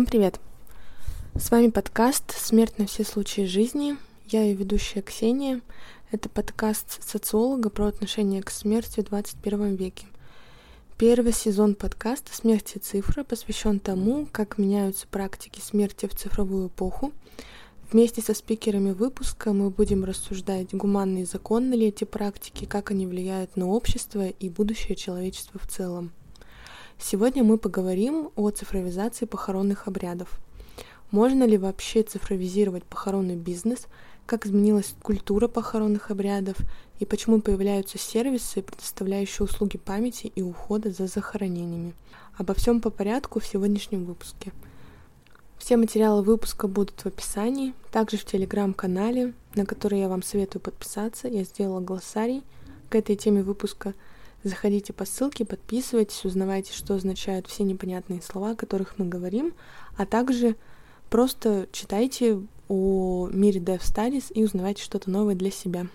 Всем привет! С вами подкаст «Смерть на все случаи жизни». Я ее ведущая Ксения. Это подкаст социолога про отношение к смерти в 21 веке. Первый сезон подкаста «Смерть и цифры» посвящен тому, как меняются практики смерти в цифровую эпоху. Вместе со спикерами выпуска мы будем рассуждать, гуманные и законны ли эти практики, как они влияют на общество и будущее человечества в целом. Сегодня мы поговорим о цифровизации похоронных обрядов. Можно ли вообще цифровизировать похоронный бизнес, как изменилась культура похоронных обрядов и почему появляются сервисы, предоставляющие услуги памяти и ухода за захоронениями. Обо всем по порядку в сегодняшнем выпуске. Все материалы выпуска будут в описании, также в телеграм-канале, на который я вам советую подписаться. Я сделала глоссарий к этой теме выпуска – Заходите по ссылке, подписывайтесь, узнавайте, что означают все непонятные слова, о которых мы говорим, а также просто читайте о мире Dev Studies и узнавайте что-то новое для себя.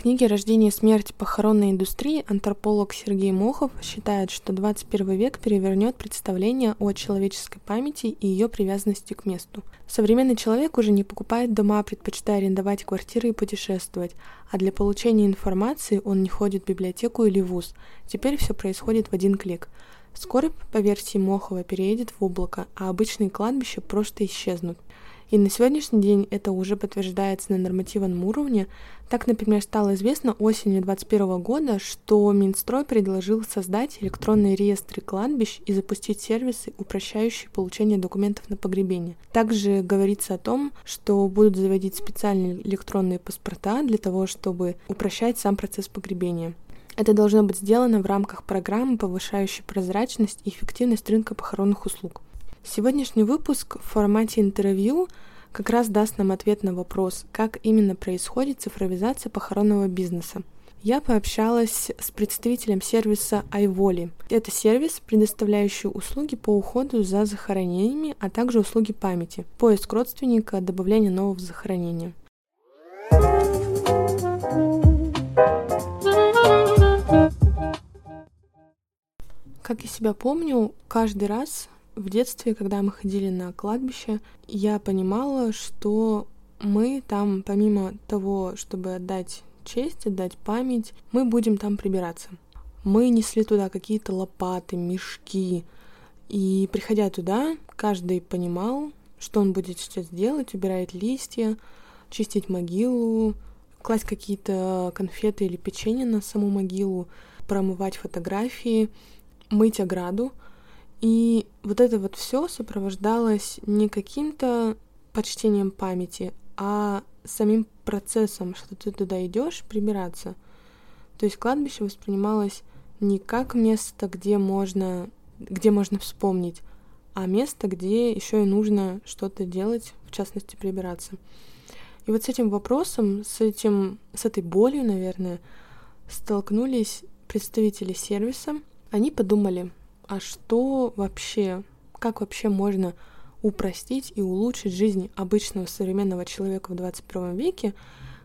Книге «Рождение и смерть похоронной индустрии» антрополог Сергей Мохов считает, что 21 век перевернет представление о человеческой памяти и ее привязанности к месту. Современный человек уже не покупает дома, предпочитая арендовать квартиры и путешествовать, а для получения информации он не ходит в библиотеку или вуз. Теперь все происходит в один клик. Скорбь, по версии Мохова, переедет в облако, а обычные кладбища просто исчезнут. И на сегодняшний день это уже подтверждается на нормативном уровне. Так, например, стало известно осенью 2021 года, что Минстрой предложил создать электронные реестры кладбищ и запустить сервисы, упрощающие получение документов на погребение. Также говорится о том, что будут заводить специальные электронные паспорта для того, чтобы упрощать сам процесс погребения. Это должно быть сделано в рамках программы, повышающей прозрачность и эффективность рынка похоронных услуг. Сегодняшний выпуск в формате интервью как раз даст нам ответ на вопрос, как именно происходит цифровизация похоронного бизнеса. Я пообщалась с представителем сервиса iVoli. Это сервис, предоставляющий услуги по уходу за захоронениями, а также услуги памяти, поиск родственника, добавление нового захоронения. Как я себя помню, каждый раз в детстве, когда мы ходили на кладбище, я понимала, что мы там, помимо того, чтобы отдать честь, отдать память, мы будем там прибираться. Мы несли туда какие-то лопаты, мешки. И приходя туда, каждый понимал, что он будет сейчас делать, убирать листья, чистить могилу, класть какие-то конфеты или печенье на саму могилу, промывать фотографии, мыть ограду — и вот это вот все сопровождалось не каким-то почтением памяти, а самим процессом, что ты туда идешь прибираться. То есть кладбище воспринималось не как место, где можно, где можно вспомнить, а место, где еще и нужно что-то делать, в частности прибираться. И вот с этим вопросом, с этим, с этой болью, наверное, столкнулись представители сервиса. Они подумали, а что вообще, как вообще можно упростить и улучшить жизнь обычного современного человека в 21 веке,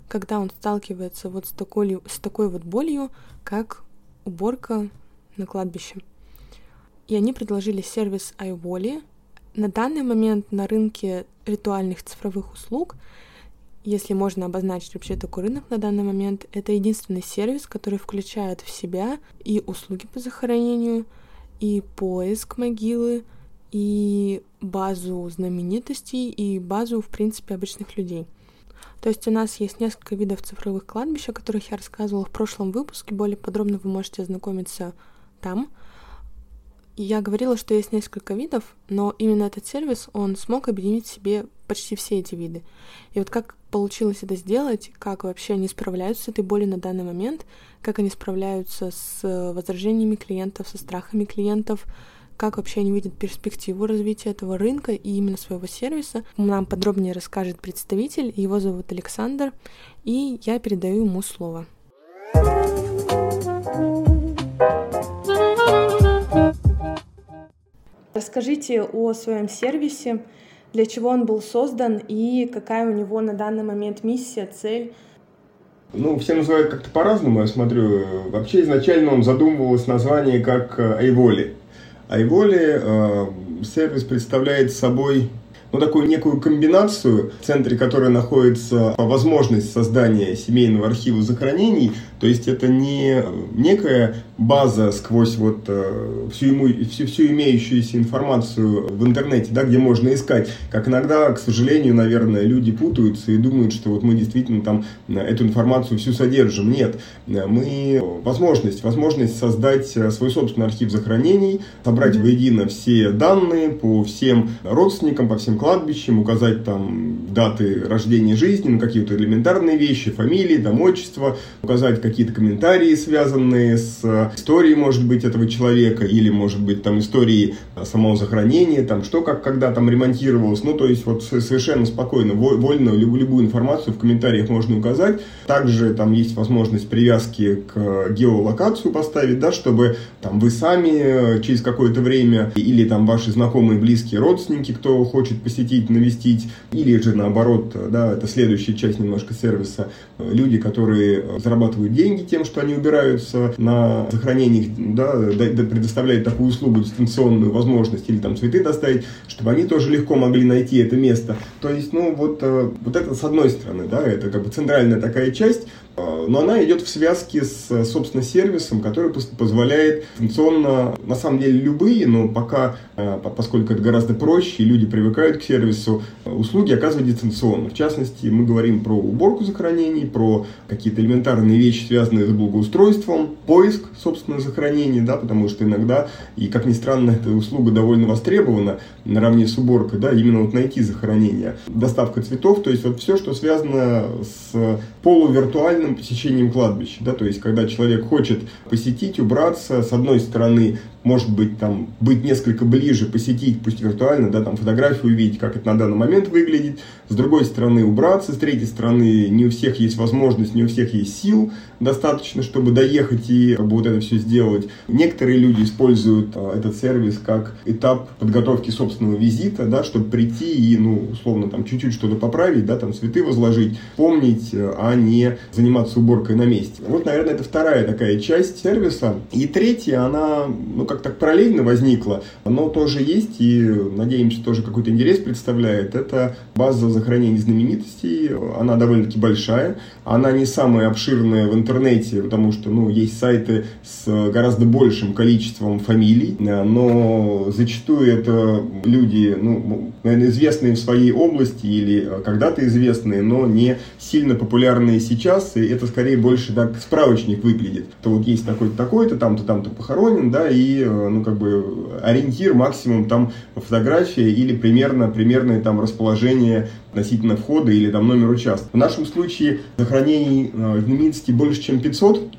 когда он сталкивается вот с такой, с такой вот болью, как уборка на кладбище. И они предложили сервис iWally. На данный момент на рынке ритуальных цифровых услуг, если можно обозначить вообще такой рынок на данный момент, это единственный сервис, который включает в себя и услуги по захоронению, и поиск могилы, и базу знаменитостей, и базу, в принципе, обычных людей. То есть у нас есть несколько видов цифровых кладбищ, о которых я рассказывала в прошлом выпуске. Более подробно вы можете ознакомиться там. Я говорила, что есть несколько видов, но именно этот сервис, он смог объединить в себе почти все эти виды. И вот как получилось это сделать, как вообще они справляются с этой болью на данный момент, как они справляются с возражениями клиентов, со страхами клиентов, как вообще они видят перспективу развития этого рынка и именно своего сервиса. Нам подробнее расскажет представитель, его зовут Александр, и я передаю ему слово. Расскажите о своем сервисе, для чего он был создан и какая у него на данный момент миссия, цель. Ну, все называют как-то по-разному, я смотрю. Вообще изначально он задумывалось название как Айволи. Айволи э, сервис представляет собой ну, такую некую комбинацию, в центре которой находится возможность создания семейного архива захоронений. То есть это не некая база сквозь вот э, всю, ему, всю, всю имеющуюся информацию в интернете, да, где можно искать. Как иногда, к сожалению, наверное, люди путаются и думают, что вот мы действительно там эту информацию всю содержим. Нет, мы возможность, возможность создать свой собственный архив захоронений, собрать воедино все данные по всем родственникам, по всем кладбищем, указать там даты рождения жизни, ну, какие-то элементарные вещи, фамилии, там, отчество, указать какие-то комментарии, связанные с историей, может быть, этого человека, или, может быть, там, истории самого захоронения, там, что, как, когда там ремонтировалось, ну, то есть, вот совершенно спокойно, вольно любую информацию в комментариях можно указать. Также там есть возможность привязки к геолокацию поставить, да, чтобы там вы сами через какое-то время или там ваши знакомые, близкие родственники, кто хочет посетить посетить, навестить, или же наоборот, да, это следующая часть немножко сервиса, люди, которые зарабатывают деньги тем, что они убираются на сохранениях, да, предоставляют такую услугу, дистанционную возможность, или там цветы доставить, чтобы они тоже легко могли найти это место. То есть, ну, вот, э, вот это с одной стороны, да, это как бы центральная такая часть, но она идет в связке с, собственно, сервисом, который позволяет функционно, на самом деле, любые, но пока, а, поскольку это гораздо проще, и люди привыкают к сервису, услуги оказывать дистанционно. В частности, мы говорим про уборку захоронений, про какие-то элементарные вещи, связанные с благоустройством, поиск, собственно, захоронений, да, потому что иногда, и как ни странно, эта услуга довольно востребована наравне с уборкой, да, именно вот найти захоронение. Доставка цветов, то есть вот все, что связано с полувиртуальным постоянным посещением кладбища, да, то есть когда человек хочет посетить, убраться, с одной стороны может быть, там, быть несколько ближе, посетить, пусть виртуально, да, там, фотографию увидеть, как это на данный момент выглядит, с другой стороны убраться, с третьей стороны не у всех есть возможность, не у всех есть сил достаточно, чтобы доехать и как бы, вот это все сделать. Некоторые люди используют а, этот сервис как этап подготовки собственного визита, да, чтобы прийти и, ну, условно, там, чуть-чуть что-то поправить, да, там, цветы возложить, помнить, а не заниматься уборкой на месте. Вот, наверное, это вторая такая часть сервиса. И третья, она, ну, как так параллельно возникло, но тоже есть и, надеемся, тоже какой-то интерес представляет. Это база захоронений знаменитостей, она довольно-таки большая, она не самая обширная в интернете, потому что, ну, есть сайты с гораздо большим количеством фамилий, но зачастую это люди, ну, наверное, известные в своей области или когда-то известные, но не сильно популярные сейчас, и это скорее больше так справочник выглядит. То вот есть такой-то, такой-то, там-то, там-то похоронен, да, и Э, ну, как бы, ориентир максимум там фотография или примерно, примерное там расположение относительно входа или там номер участка. В нашем случае захоронений э, знаменитостей больше, чем 500,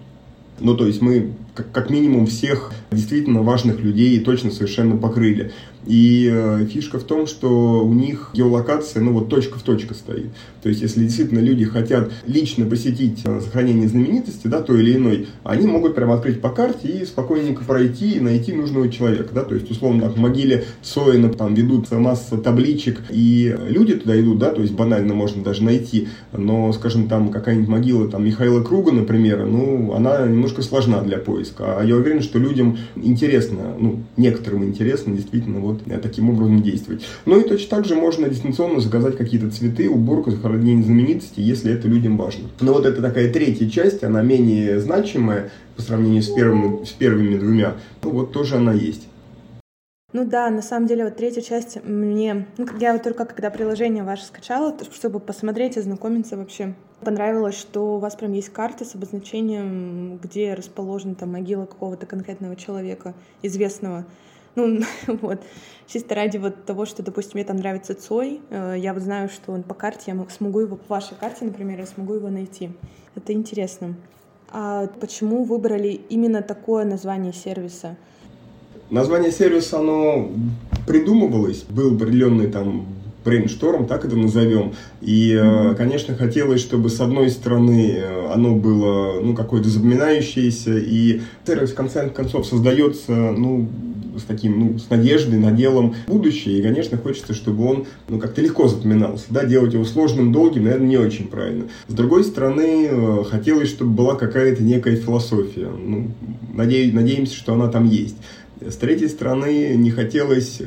ну, то есть мы как минимум всех действительно важных людей точно совершенно покрыли. И э, фишка в том, что у них геолокация, ну вот точка в точку стоит. То есть, если действительно люди хотят лично посетить э, сохранение знаменитости, да, той или иной, они могут прямо открыть по карте и спокойненько пройти и найти нужного человека, да, то есть, условно, так, в могиле Соина там ведут масса табличек, и люди туда идут, да, то есть, банально можно даже найти, но, скажем, там какая-нибудь могила там Михаила Круга, например, ну, она немножко сложна для поиска, а я уверен, что людям интересно, ну, некоторым интересно действительно вот вот таким образом действовать. Ну и точно так же можно дистанционно заказать какие-то цветы, уборку, захоронение знаменитости, если это людям важно. Но вот это такая третья часть, она менее значимая по сравнению с первыми, с первыми двумя. Ну вот тоже она есть. Ну да, на самом деле вот третья часть мне... Ну, я вот только когда приложение ваше скачала, чтобы посмотреть, ознакомиться вообще, понравилось, что у вас прям есть карта с обозначением, где расположена там могила какого-то конкретного человека, известного. Ну, вот. Чисто ради вот того, что, допустим, мне там нравится Цой, э, я вот знаю, что он по карте, я смогу его, по вашей карте, например, я смогу его найти. Это интересно. А почему выбрали именно такое название сервиса? Название сервиса, оно придумывалось, был определенный там брейншторм, так это назовем. И, mm-hmm. конечно, хотелось, чтобы с одной стороны э, оно было ну, какое-то запоминающееся, и сервис в конце концов создается ну, с таким, ну, с надеждой, наделом будущее. И, конечно, хочется, чтобы он, ну, как-то легко запоминался. Да, делать его сложным, долгим, наверное, не очень правильно. С другой стороны, э, хотелось, чтобы была какая-то некая философия. Ну, надеюсь, надеемся, что она там есть. С третьей стороны, не хотелось,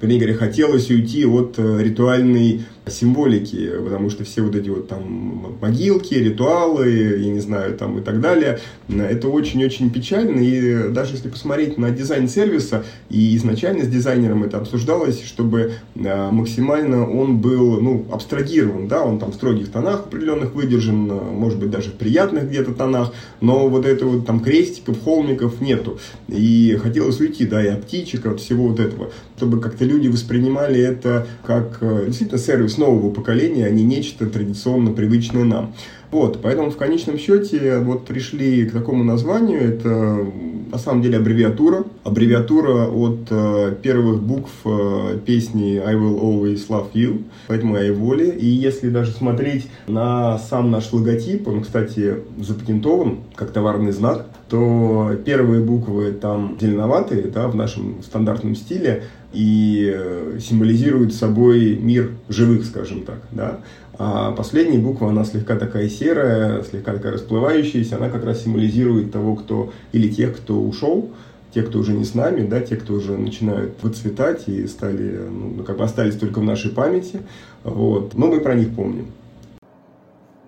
вернее говоря, хотелось уйти от э, ритуальной символики, потому что все вот эти вот там могилки, ритуалы, я не знаю, там и так далее, это очень-очень печально, и даже если посмотреть на дизайн сервиса, и изначально с дизайнером это обсуждалось, чтобы а, максимально он был, ну, абстрагирован, да, он там в строгих тонах определенных выдержан, может быть, даже в приятных где-то тонах, но вот это вот там крестиков, холмиков нету, и хотелось уйти, да, и от птичек, от всего вот этого, чтобы как-то люди воспринимали это как э, действительно сервис нового поколения, а не нечто традиционно привычное нам. Вот, поэтому в конечном счете вот пришли к такому названию. Это на самом деле аббревиатура. Аббревиатура от э, первых букв э, песни I Will Always Love You, поэтому I воли. И если даже смотреть на сам наш логотип, он, кстати, запатентован как товарный знак, то первые буквы там зеленоватые, да, в нашем стандартном стиле, и э, символизируют собой мир живых, скажем так, да. А последняя буква, она слегка такая серая, слегка такая расплывающаяся, она как раз символизирует того, кто, или тех, кто ушел, те, кто уже не с нами, да, те, кто уже начинают выцветать и стали, ну, как бы остались только в нашей памяти, вот. Но мы про них помним.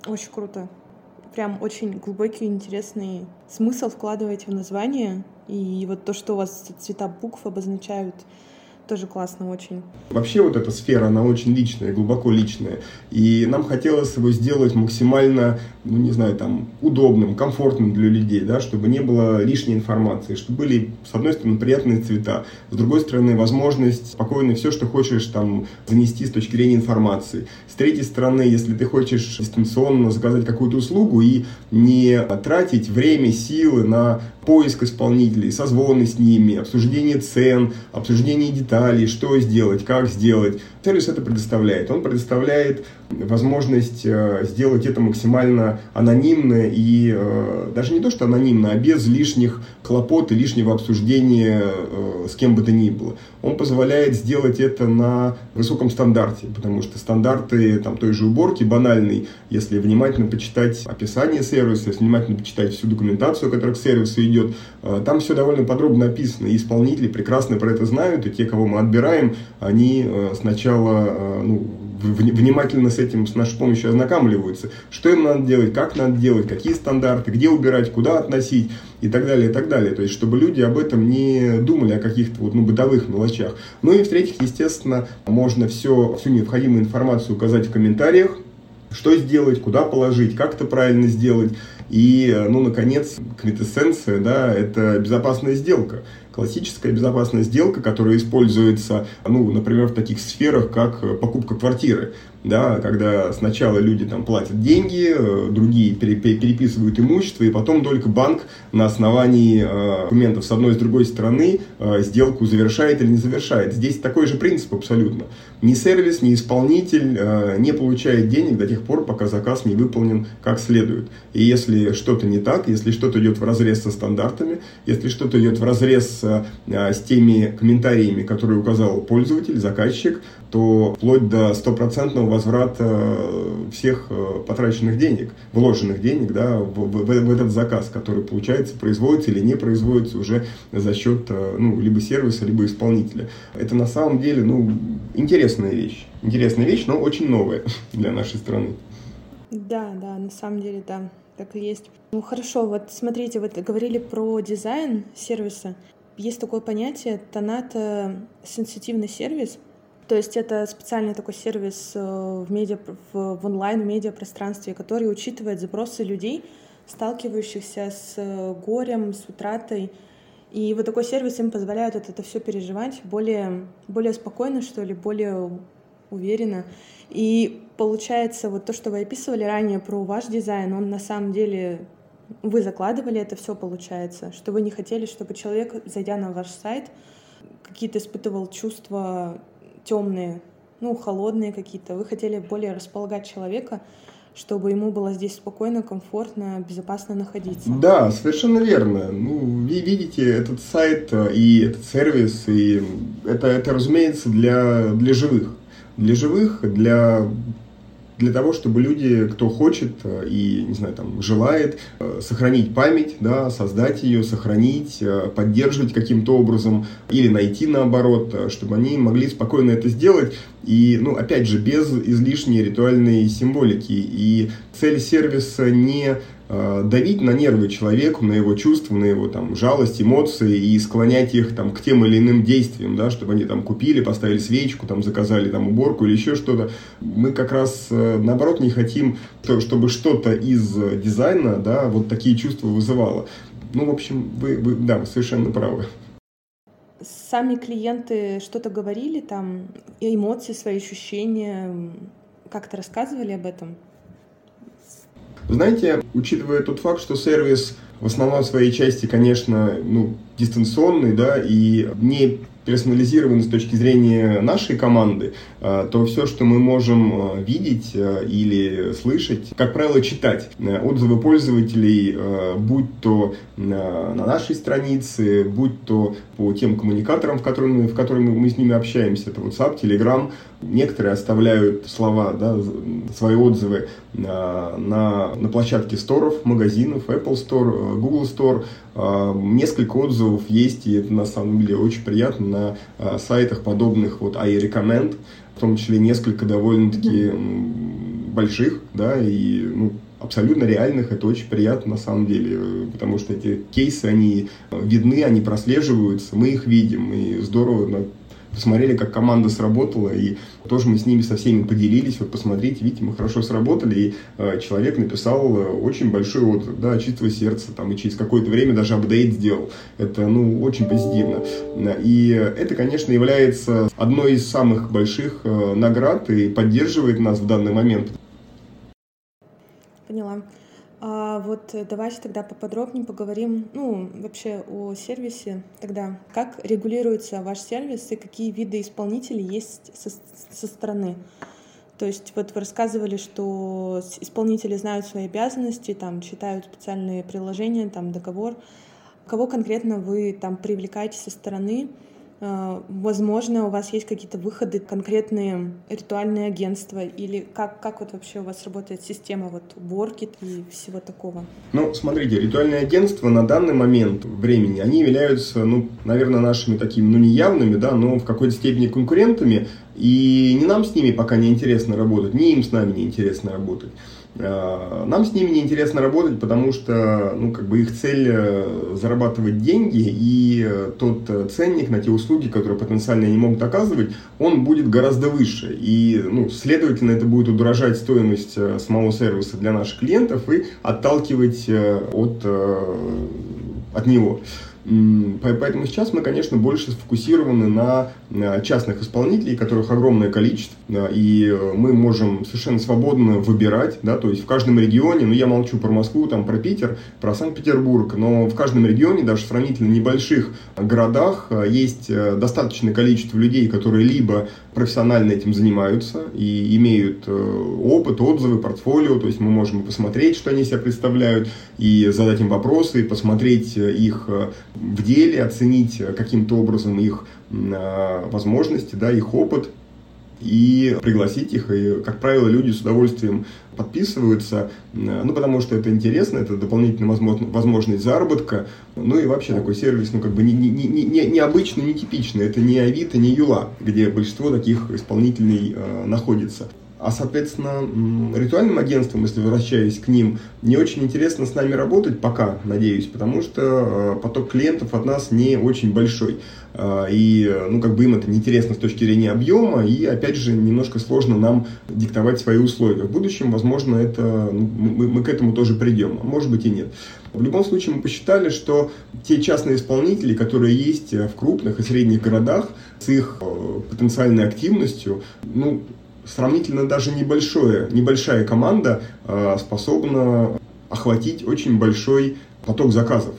Очень круто. Прям очень глубокий, интересный смысл вкладываете в название. И вот то, что у вас цвета букв обозначают тоже классно очень. Вообще вот эта сфера, она очень личная, глубоко личная. И нам хотелось его сделать максимально, ну не знаю, там, удобным, комфортным для людей, да, чтобы не было лишней информации, чтобы были, с одной стороны, приятные цвета, с другой стороны, возможность спокойно все, что хочешь там занести с точки зрения информации. С третьей стороны, если ты хочешь дистанционно заказать какую-то услугу и не тратить время, силы на поиск исполнителей, созвоны с ними, обсуждение цен, обсуждение деталей, что сделать, как сделать. Сервис это предоставляет. Он предоставляет возможность э, сделать это максимально анонимно и э, даже не то, что анонимно, а без лишних хлопот и лишнего обсуждения э, с кем бы то ни было. Он позволяет сделать это на высоком стандарте, потому что стандарты там, той же уборки банальной, если внимательно почитать описание сервиса, если внимательно почитать всю документацию, которая к сервису идет, там все довольно подробно описано, и исполнители прекрасно про это знают, и те, кого мы отбираем, они сначала ну, внимательно с этим, с нашей помощью ознакомливаются, что им надо делать, как надо делать, какие стандарты, где убирать, куда относить и так далее, и так далее. То есть, чтобы люди об этом не думали, о каких-то вот, ну, бытовых мелочах. Ну и в-третьих, естественно, можно все, всю необходимую информацию указать в комментариях, что сделать, куда положить, как это правильно сделать. И, ну, наконец, квинтэссенция, да, это безопасная сделка классическая безопасная сделка, которая используется, ну, например, в таких сферах, как э, покупка квартиры да, когда сначала люди там платят деньги, э, другие переписывают имущество, и потом только банк на основании э, документов с одной и с другой стороны э, сделку завершает или не завершает. Здесь такой же принцип абсолютно. Ни сервис, ни исполнитель не получает денег до тех пор, пока заказ не выполнен как следует. И если что-то не так, если что-то идет в разрез со стандартами, если что-то идет в разрез с теми комментариями, которые указал пользователь, заказчик, то вплоть до стопроцентного возврата всех э, потраченных денег, вложенных денег да, в, в, в этот заказ, который, получается, производится или не производится уже за счет э, ну, либо сервиса, либо исполнителя. Это на самом деле ну, интересная вещь. Интересная вещь, но очень новая для нашей страны. Да, да, на самом деле, да, так и есть. Ну хорошо, вот смотрите, вот говорили про дизайн сервиса. Есть такое понятие тонато сенситивный сервис — то есть это специальный такой сервис э, в, медиа, в, в онлайн-медиапространстве, который учитывает запросы людей, сталкивающихся с э, горем, с утратой. И вот такой сервис им позволяет вот это все переживать более, более спокойно, что ли, более уверенно. И получается, вот то, что вы описывали ранее про ваш дизайн, он на самом деле вы закладывали это все, получается, что вы не хотели, чтобы человек, зайдя на ваш сайт, какие-то испытывал чувства темные, ну, холодные какие-то. Вы хотели более располагать человека, чтобы ему было здесь спокойно, комфортно, безопасно находиться. Да, совершенно верно. Ну, вы видите, этот сайт э, и этот сервис, и это, это разумеется, для, для живых. Для живых, для для того, чтобы люди, кто хочет э, и, не знаю, там, желает э, сохранить память, да, создать ее, сохранить, э, поддерживать каким-то образом или найти наоборот, чтобы они могли спокойно это сделать и, ну, опять же, без излишней ритуальной символики. И цель сервиса не давить на нервы человеку, на его чувства, на его там жалость, эмоции и склонять их там к тем или иным действиям, да, чтобы они там купили, поставили свечку, там заказали там уборку или еще что-то. Мы как раз э, наоборот не хотим, чтобы что-то из дизайна, да, вот такие чувства вызывало. Ну, в общем, вы, вы да, вы совершенно правы. Сами клиенты что-то говорили, там, эмоции, свои ощущения, как-то рассказывали об этом? Знаете, учитывая тот факт, что сервис в основной своей части, конечно, ну, дистанционный, да, и не персонализированы с точки зрения нашей команды, то все, что мы можем а, видеть а, или слышать, как правило, читать отзывы пользователей, будь то на нашей странице, будь то по тем коммуникаторам, в которых, в которых мы с ними общаемся, это WhatsApp, Telegram, некоторые оставляют слова, да, свои отзывы на, на площадке сторов, магазинов, Apple Store, Google Store, несколько отзывов есть, и это на самом деле очень приятно на сайтах подобных вот iRecommend, в том числе несколько довольно-таки больших, да, и ну, абсолютно реальных, это очень приятно на самом деле, потому что эти кейсы, они видны, они прослеживаются, мы их видим, и здорово посмотрели, как команда сработала, и тоже мы с ними со всеми поделились, вот посмотрите, видите, мы хорошо сработали, и э, человек написал э, очень большой отзыв, да, чистого сердца, там, и через какое-то время даже апдейт сделал. Это, ну, очень позитивно. И это, конечно, является одной из самых больших э, наград и поддерживает нас в данный момент. Поняла. А вот давайте тогда поподробнее поговорим, ну, вообще о сервисе тогда. Как регулируется ваш сервис и какие виды исполнителей есть со, со стороны? То есть вот вы рассказывали, что исполнители знают свои обязанности, там читают специальные приложения, там договор. Кого конкретно вы там привлекаете со стороны? А, возможно, у вас есть какие-то выходы, конкретные ритуальные агентства, или как, как вот вообще у вас работает система вот уборки и всего такого? Ну, смотрите, ритуальные агентства на данный момент времени, они являются, ну, наверное, нашими такими, ну, не явными, да, но в какой-то степени конкурентами, и не нам с ними пока не интересно работать, ни им с нами не интересно работать. Э, нам с ними неинтересно работать, потому что ну, как бы их цель э, зарабатывать деньги, и э, тот ценник на те услуги, которые потенциально они могут оказывать, он будет гораздо выше. И, ну, следовательно, это будет удорожать стоимость самого сервиса для наших клиентов и отталкивать от, от него. Поэтому сейчас мы, конечно, больше сфокусированы на частных исполнителей, которых огромное количество, и э, мы можем совершенно свободно выбирать, да, то есть в каждом регионе, ну я молчу про Москву, там про Питер, про Санкт-Петербург, но в каждом регионе, даже в сравнительно небольших городах, э, есть э, достаточное количество людей, которые либо профессионально этим занимаются и имеют опыт, отзывы, портфолио, то есть мы можем посмотреть, что они себя представляют, и задать им вопросы, и посмотреть их в деле, оценить каким-то образом их а, возможности, да, их опыт, и пригласить их. И, как правило, люди с удовольствием подписываются, ну, потому что это интересно, это дополнительная возможность заработка, ну и вообще такой сервис, ну, как бы не, не, не, не, необычный, нетипичный, это не Авито, не Юла, где большинство таких исполнителей э, находится. А, соответственно, ритуальным агентствам, если возвращаясь к ним, не очень интересно с нами работать пока, надеюсь, потому что э, поток клиентов от нас не очень большой. Э, и, ну, как бы им это неинтересно с точки зрения объема, и, опять же, немножко сложно нам диктовать свои условия. В будущем, возможно, это, ну, мы, мы к этому тоже придем, а может быть и нет. В любом случае, мы посчитали, что те частные исполнители, которые есть в крупных и средних городах, с их э, потенциальной активностью, ну, сравнительно даже небольшое, небольшая команда э, способна охватить очень большой поток заказов.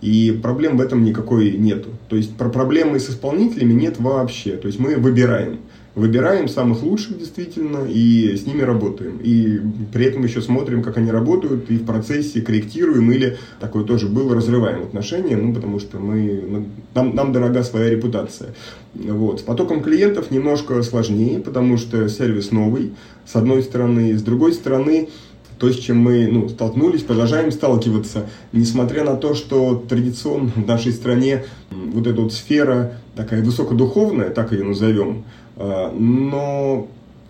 И проблем в этом никакой нету. То есть про проблемы с исполнителями нет вообще. То есть мы выбираем. Выбираем самых лучших действительно и с ними работаем. И при этом еще смотрим, как они работают, и в процессе корректируем или такое тоже было, разрываем отношения, ну, потому что мы, ну, нам, нам дорога своя репутация. Вот. С потоком клиентов немножко сложнее, потому что сервис новый, с одной стороны. С другой стороны, то, с чем мы ну, столкнулись, продолжаем сталкиваться, несмотря на то, что традиционно в нашей стране вот эта вот сфера такая высокодуховная, так ее назовем, а, но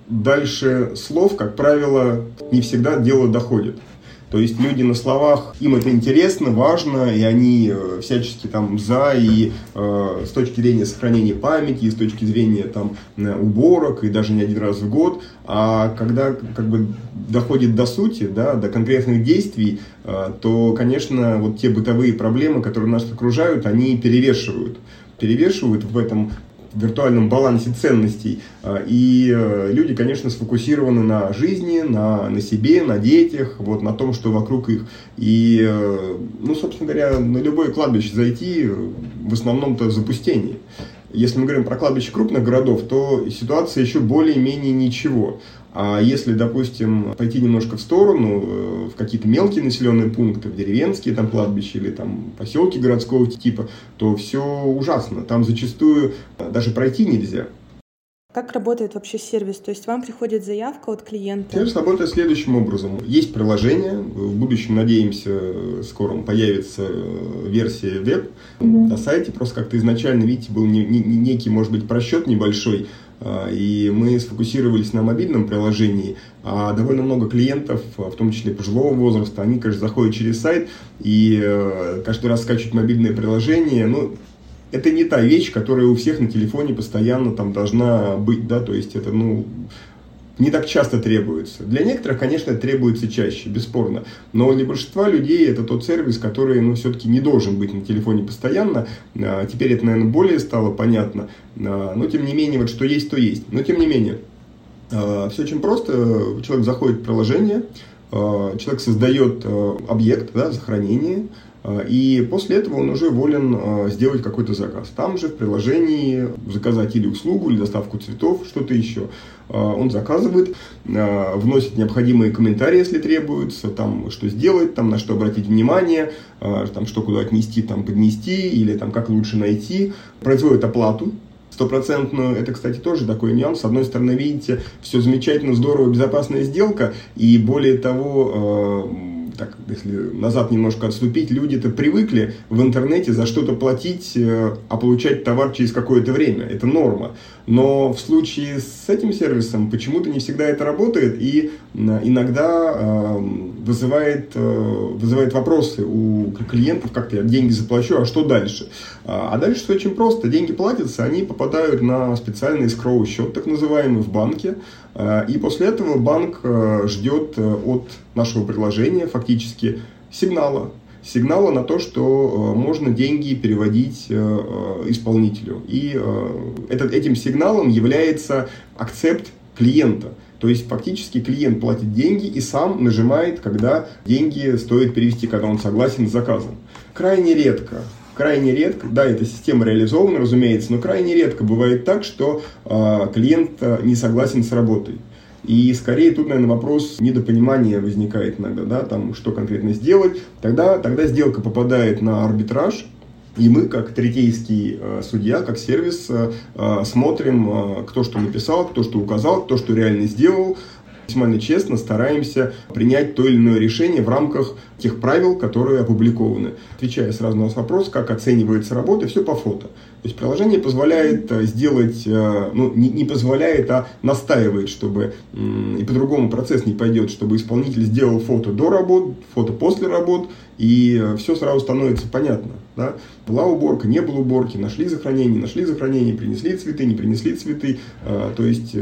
дальше слов, как правило, не всегда дело доходит. То есть люди на словах, им это интересно, важно, и они э, всячески там за, и э, с точки зрения сохранения памяти, и с точки зрения там уборок, и даже не один раз в год. А когда как бы доходит до сути, да, до конкретных действий, э, то, конечно, вот те бытовые проблемы, которые нас окружают, они перевешивают перевешивают в этом виртуальном балансе ценностей. А, и э, люди, конечно, сфокусированы на жизни, на, на себе, на детях, вот, на том, что вокруг их. И, э, ну, собственно говоря, на любое кладбище зайти в основном-то запустение. Если мы говорим про кладбище крупных городов, то ситуация еще более-менее ничего. А если, допустим, пойти немножко в сторону, э, в какие-то мелкие населенные пункты, в деревенские там кладбища или там поселки городского типа, то все ужасно. Там зачастую э, даже пройти нельзя. Как работает вообще сервис? То есть вам приходит заявка от клиента? Сервис работает следующим образом. Есть приложение, в будущем, надеемся, скоро появится э, версия веб mm-hmm. на сайте. Просто как-то изначально, видите, был не, не, некий, может быть, просчет небольшой, и мы сфокусировались на мобильном приложении, а довольно много клиентов, в том числе пожилого возраста, они, конечно, заходят через сайт и э, каждый раз скачивают мобильное приложение. Ну, это не та вещь, которая у всех на телефоне постоянно там должна быть, да, то есть это, ну, не так часто требуется. Для некоторых, конечно, требуется чаще, бесспорно. Но для большинства людей это тот сервис, который ну, все-таки не должен быть на телефоне постоянно. А, теперь это, наверное, более стало понятно. А, но, тем не менее, вот что есть, то есть. Но, тем не менее, а, все очень просто. Человек заходит в приложение, человек создает объект да, за хранение, а, и после этого он уже волен а, сделать какой-то заказ. Там же в приложении заказать или услугу, или доставку цветов, что-то еще. А, он заказывает, вносит необходимые комментарии, если требуется, там, что сделать, там, на что обратить внимание, там, что куда отнести, там, поднести, или там, как лучше найти. Производит оплату, стопроцентную. Это, кстати, тоже такой нюанс. С одной стороны, видите, все замечательно, здорово, безопасная сделка, и более того, так, если назад немножко отступить, люди-то привыкли в интернете за что-то платить, э, а получать товар через какое-то время. Это норма. Но в случае с этим сервисом почему-то не всегда это работает и иногда эм, вызывает, э, вызывает вопросы у клиентов, как я деньги заплачу, а что дальше? А, а дальше все очень просто. Деньги платятся, они попадают на специальный скроу счет, так называемый, в банке. Э, и после этого банк э, ждет от нашего приложения фактически сигнала, сигнала на то, что э, можно деньги переводить э, э, исполнителю. И этот, этим сигналом является акцепт клиента. То есть фактически клиент платит деньги и сам нажимает, когда деньги стоит перевести, когда он согласен с заказом. Крайне редко крайне редко, да, эта система реализована, разумеется, но крайне редко бывает так, что э, клиент не согласен с работой. И скорее тут, наверное, вопрос недопонимания возникает иногда, да, там, что конкретно сделать. Тогда, тогда сделка попадает на арбитраж, и мы, как третейский э, судья, как сервис, э смотрим, э, кто что написал, кто что указал, кто что реально сделал, максимально честно стараемся принять то или иное решение в рамках тех правил, которые опубликованы. Отвечая сразу на вопрос, как оценивается работа, все по фото. То есть приложение позволяет э, сделать, э, ну не, не позволяет, а настаивает, чтобы и по-другому процесс не пойдет, чтобы исполнитель сделал фото до работ, фото после работ, и э, все сразу становится понятно. Да? Была уборка, не было уборки, нашли захоронение, нашли захоронение, принесли цветы, не принесли цветы. То есть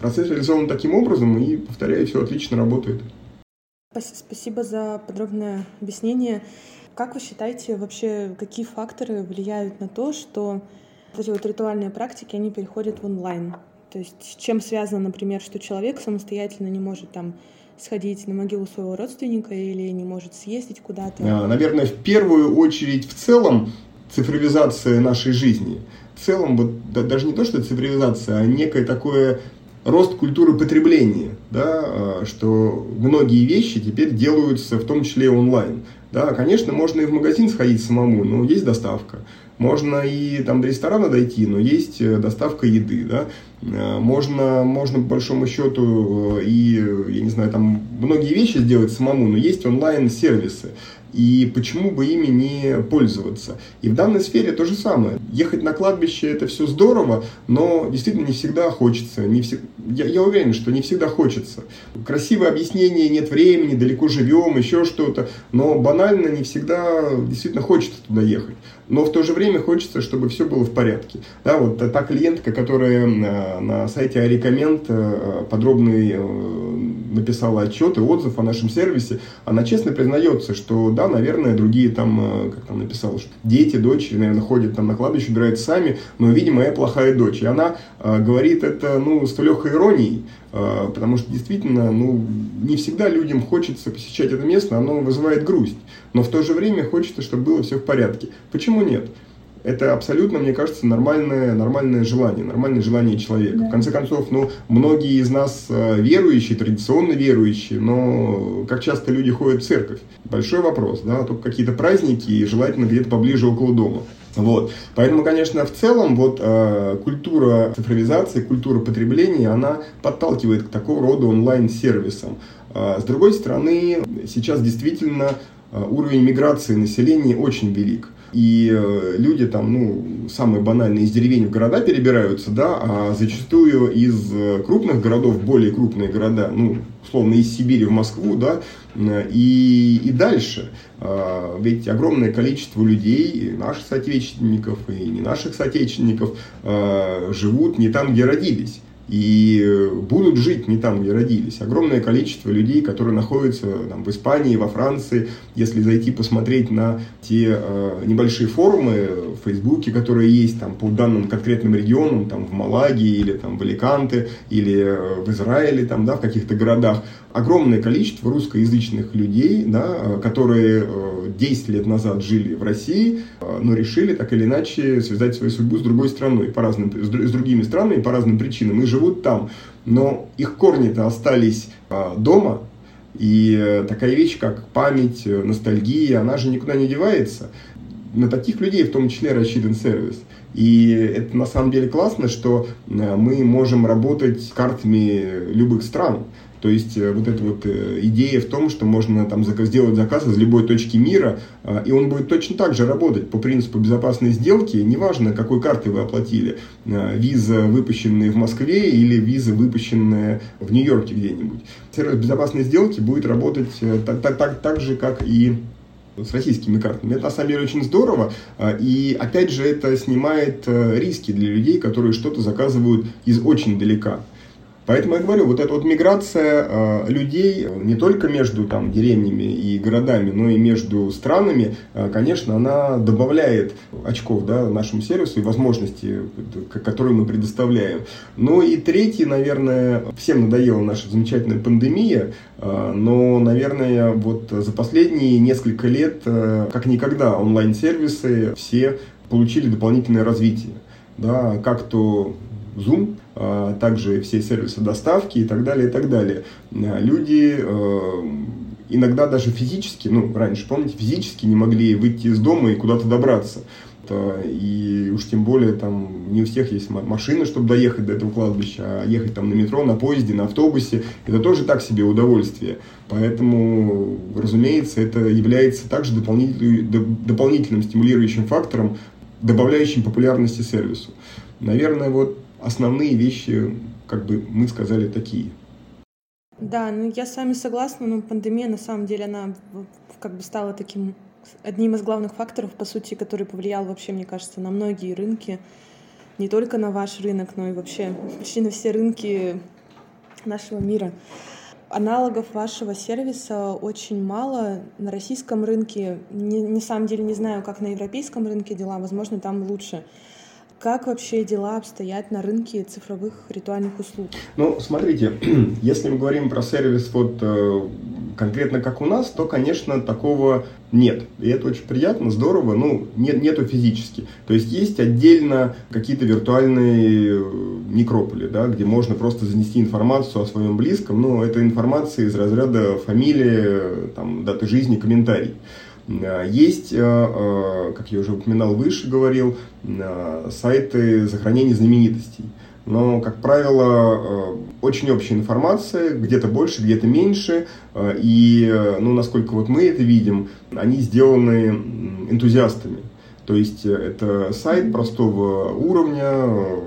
процесс реализован таким образом, и, повторяю, все отлично работает. Спасибо за подробное объяснение. Как вы считаете, вообще какие факторы влияют на то, что эти вот ритуальные практики, они переходят в онлайн? То есть с чем связано, например, что человек самостоятельно не может там сходить на могилу своего родственника или не может съездить куда-то? А, наверное, в первую очередь в целом цифровизация нашей жизни – в целом вот да, даже не то, что цифровизация, а некое такое рост культуры потребления, да, а, что многие вещи теперь делаются в том числе онлайн. Да, конечно, можно и в магазин сходить самому, но есть доставка. Можно и там до ресторана дойти, но есть э, доставка еды, да. Э, можно, можно по большому счету э, и, я не знаю, там многие вещи сделать самому, но есть онлайн-сервисы и почему бы ими не пользоваться. И в данной сфере то же самое. Ехать на кладбище это все здорово, но действительно не всегда хочется. Не всег... я, я уверен, что не всегда хочется. Красивое объяснение, нет времени, далеко живем, еще что-то, но банально не всегда действительно хочется туда ехать. Но в то же время хочется, чтобы все было в порядке. Да, вот та клиентка, которая э, на сайте Арикомент э, подробный написала отчет и отзыв о нашем сервисе, она честно признается, что да, наверное, другие там, э, как там написала, что дети, дочери, наверное, ходят там на кладбище, убирают сами, но, видимо, я плохая дочь. И она э, говорит это, ну, с легкой иронией, э, потому что действительно, ну, не всегда людям хочется посещать это место, оно вызывает грусть. Но в то же время хочется, чтобы было все в порядке. Почему нет? это абсолютно, мне кажется, нормальное, нормальное желание, нормальное желание человека. Да. В конце концов, ну, многие из нас э, верующие, традиционно верующие, но как часто люди ходят в церковь? Большой вопрос, да, только какие-то праздники и желательно где-то поближе около дома. Вот. Поэтому, конечно, в целом вот э, культура цифровизации, культура потребления, она подталкивает к такого рода онлайн-сервисам. Э, с другой стороны, сейчас действительно э, уровень миграции населения очень велик. И э, люди там, ну, самые банальные, из деревень в города перебираются, да, а зачастую из э, крупных городов более крупные города, ну, условно, из Сибири в Москву, да, и, и дальше. А, ведь огромное количество людей, наших соотечественников и не наших соотечественников, а, живут не там, где родились и э, будут жить не там, где родились. Огромное количество людей, которые находятся там, в Испании, во Франции. Если зайти посмотреть на те э, небольшие форумы в Фейсбуке, которые есть там, по данным конкретным регионам, там, в Малаге или там, в Аликанте, или э, в Израиле, там, да, в каких-то городах, огромное количество русскоязычных людей, да, э, которые 10 лет назад жили в России, но решили так или иначе связать свою судьбу с другой страной, по разным, с другими странами по разным причинам. И живут там, но их корни-то остались а, дома, и э, такая вещь, как память, э, ностальгия, она же никуда не девается. На таких людей в том числе рассчитан сервис. И это на самом деле классно, что э, мы можем работать с картами любых стран. То есть э, вот эта вот э, идея в том, что можно там сделать заказ из любой точки мира, а, и он будет точно так же работать по принципу безопасной сделки, неважно, какой картой вы оплатили, а, виза, выпущенная в Москве или виза, выпущенная в Нью-Йорке где-нибудь. Сервис безопасной сделки будет работать э, так, так, так, так же, как и с российскими картами. Это на самом деле очень здорово. А, и опять же это снимает риски для людей, которые что-то заказывают из очень далека. Поэтому я говорю, вот эта вот миграция э, людей не только между там, деревнями и городами, но и между странами, э, конечно, она добавляет очков да, нашему сервису и возможности, которые мы предоставляем. Ну и третий, наверное, всем надоела наша замечательная пандемия, э, но, наверное, вот за последние несколько лет, э, как никогда, онлайн-сервисы все получили дополнительное развитие. Да, как то Zoom, также все сервисы доставки и так далее, и так далее. А, люди э, иногда даже физически, ну, раньше, помните, физически не могли выйти из дома и куда-то добраться. И уж тем более там не у всех есть машина, чтобы доехать до этого кладбища, а ехать там на метро, на поезде, на автобусе, это тоже так себе удовольствие. Поэтому, разумеется, это является также дополнительным стимулирующим фактором, добавляющим популярности сервису. Наверное, вот основные вещи, как бы мы сказали, такие. Да, ну я с вами согласна, но пандемия на самом деле она как бы стала таким одним из главных факторов, по сути, который повлиял вообще, мне кажется, на многие рынки, не только на ваш рынок, но и вообще почти на все рынки нашего мира. Аналогов вашего сервиса очень мало на российском рынке. Не, на самом деле не знаю, как на европейском рынке дела, возможно, там лучше. Как вообще дела обстоят на рынке цифровых ритуальных услуг? Ну, смотрите, если мы говорим про сервис вот э, конкретно как у нас, то, конечно, такого нет. И это очень приятно, здорово, ну, нет, нету физически. То есть есть отдельно какие-то виртуальные э, некрополи, да, где можно просто занести информацию о своем близком, но это информация из разряда фамилии, там, даты жизни, комментарий. Э, есть, э, как я уже упоминал выше, говорил, сайты захоронения знаменитостей но, как правило, э, очень общая информация, где-то больше, где-то меньше, э, и, э, ну, насколько вот мы это видим, они сделаны энтузиастами. То есть это сайт простого уровня,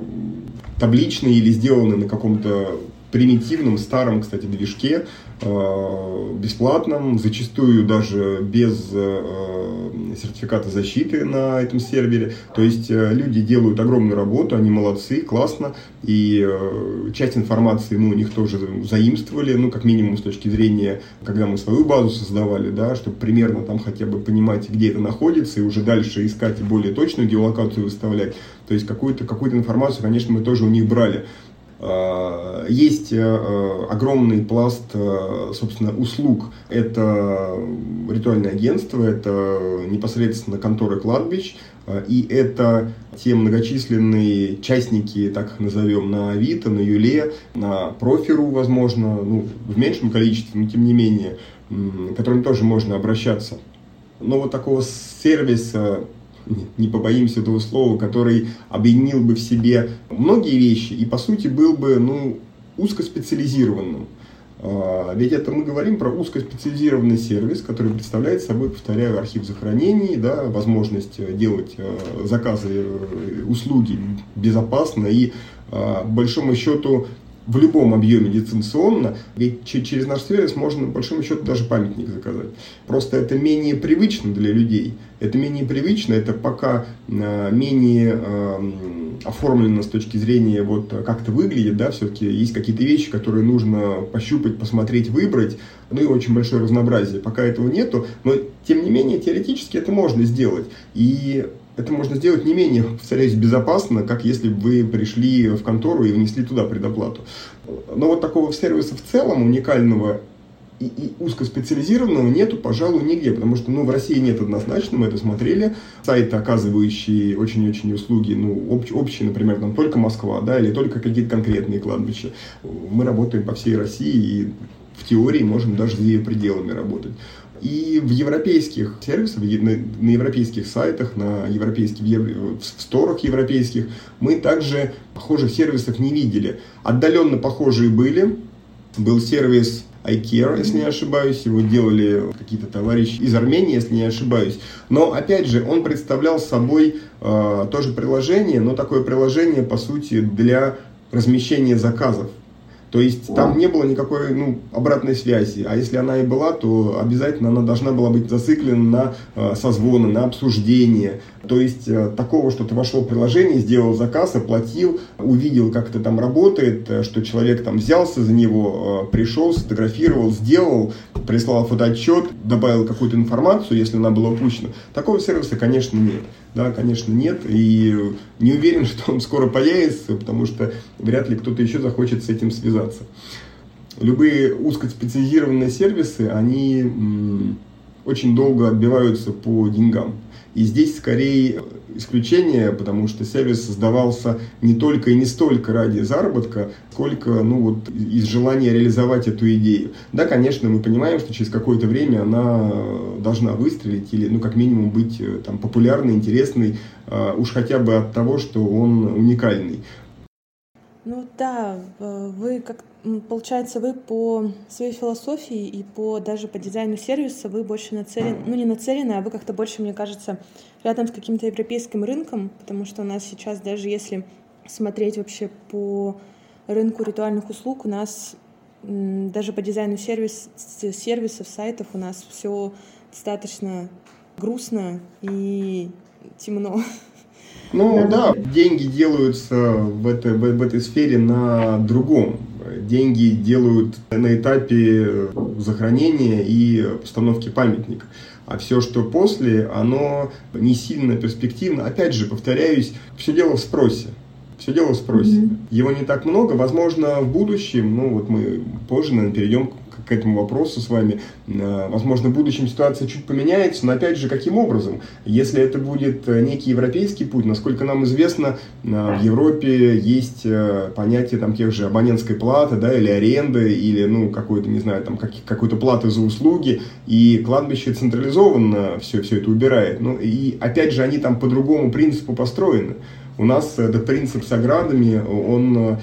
табличный или сделанный на каком-то примитивном старом, кстати, движке, Э, бесплатном, зачастую даже без э, сертификата защиты на этом сервере. То есть э, люди делают огромную работу, они молодцы, классно, и часть информации мы у них тоже заимствовали, ну, как минимум с точки зрения, когда мы свою базу создавали, да, чтобы примерно там хотя бы понимать, где это находится, и уже дальше искать более точную геолокацию выставлять. То есть какую-то какую информацию, конечно, мы тоже у них брали. Э, есть э, огромный пласт, э, собственно, услуг. Это ритуальное агентство, это непосредственно конторы кладбищ, и это те многочисленные частники, так их назовем, на Авито, на Юле, на Профиру, возможно, ну, в меньшем количестве, но тем не менее, к которым тоже можно обращаться. Но вот такого сервиса не побоимся этого слова, который объединил бы в себе многие вещи и, по сути, был бы ну, узкоспециализированным. А, ведь это мы говорим про узкоспециализированный сервис, который представляет собой, повторяю, архив захоронений, да, возможность делать а, заказы, э, услуги безопасно и, по большому счету, в любом объеме дистанционно, ведь через наш сервис можно, по большому счету, даже памятник заказать. Просто это менее привычно для людей. Это менее привычно, это пока э, менее э, оформлено с точки зрения вот как это выглядит, да, все-таки есть какие-то вещи, которые нужно пощупать, посмотреть, выбрать, ну и очень большое разнообразие. Пока этого нету, но тем не менее теоретически это можно сделать. И это можно сделать не менее, повторяюсь, безопасно, как если бы вы пришли в контору и внесли туда предоплату. Но вот такого сервиса в целом уникального и, и узкоспециализированного нету, пожалуй, нигде, потому что ну, в России нет однозначно, мы это смотрели. Сайты, оказывающие очень-очень услуги, ну, общ, общие, например, там только Москва, да, или только какие-то конкретные кладбища. Мы работаем по всей России и в теории можем даже за ее пределами работать. И в европейских сервисах, на, на европейских сайтах, на европейских, в, в сторах европейских мы также похожих сервисов не видели. Отдаленно похожие были. Был сервис iCare, если не ошибаюсь, его делали какие-то товарищи из Армении, если не ошибаюсь. Но, опять же, он представлял собой э, тоже приложение, но такое приложение, по сути, для размещения заказов. То есть там не было никакой ну, обратной связи. А если она и была, то обязательно она должна была быть зациклена на э, созвоны, на обсуждение. То есть э, такого, что ты вошел в приложение, сделал заказ, оплатил, увидел, как это там работает, э, что человек там взялся за него, пришел, сфотографировал, сделал, прислал фотоотчет, добавил какую-то информацию, если она была упущена. Такого сервиса, конечно, нет. Да, конечно, нет. И не уверен, что он скоро появится, потому что вряд ли кто-то еще захочет с этим связаться. Любые узкоспециализированные сервисы, они очень долго отбиваются по деньгам. И здесь скорее исключение, потому что сервис создавался не только и не столько ради заработка, сколько ну, вот, из желания реализовать эту идею. Да, конечно, мы понимаем, что через какое-то время она должна выстрелить или, ну, как минимум, быть э, там, популярной, интересной, э, уж хотя бы от того, что он уникальный. Ну да, вы как получается, вы по своей философии и по даже по дизайну сервиса вы больше нацелены, ну не нацелены, а вы как-то больше, мне кажется, рядом с каким-то европейским рынком, потому что у нас сейчас даже если смотреть вообще по рынку ритуальных услуг, у нас даже по дизайну сервис, сервисов, сайтов у нас все достаточно грустно и темно. Ну да, деньги делаются в этой, в, в этой сфере на другом. Деньги делают на этапе захоронения и постановки памятника. А все, что после, оно не сильно перспективно. Опять же, повторяюсь, все дело в спросе. Все дело в спросе. Mm-hmm. Его не так много. Возможно, в будущем, ну вот мы позже, наверное, перейдем к этому вопросу с вами. Э, возможно, в будущем ситуация чуть поменяется, но опять же, каким образом? Если это будет э, некий европейский путь, насколько нам известно, в Европе есть понятие там тех же абонентской платы, да, или аренды, или, ну, какой-то, не знаю, там, как, какой-то платы за услуги, и кладбище централизованно все, все это убирает. Ну, и опять же, они там по другому принципу построены. У нас этот принцип с оградами, он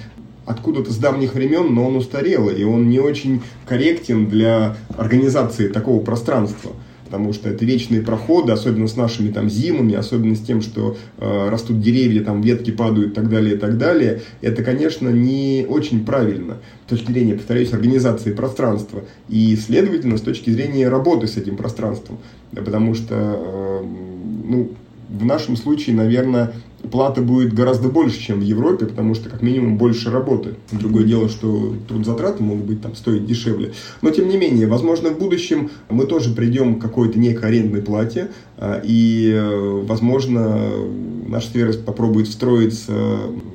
откуда-то с давних времен, но он устарел, и он не очень корректен для организации такого пространства. Потому что это вечные проходы, особенно с нашими там зимами, особенно с тем, что э, растут деревья, там ветки падают и так далее, и так далее. Это, конечно, не очень правильно с точки зрения, повторяюсь, организации пространства. И, следовательно, с точки зрения работы с этим пространством, потому что, э, ну, в нашем случае, наверное, плата будет гораздо больше, чем в Европе, потому что как минимум больше работы. Другое дело, что трудозатраты могут быть там стоить дешевле. Но тем не менее, возможно, в будущем мы тоже придем к какой-то некой арендной плате, а, и, э, возможно, наш сервис попробует встроиться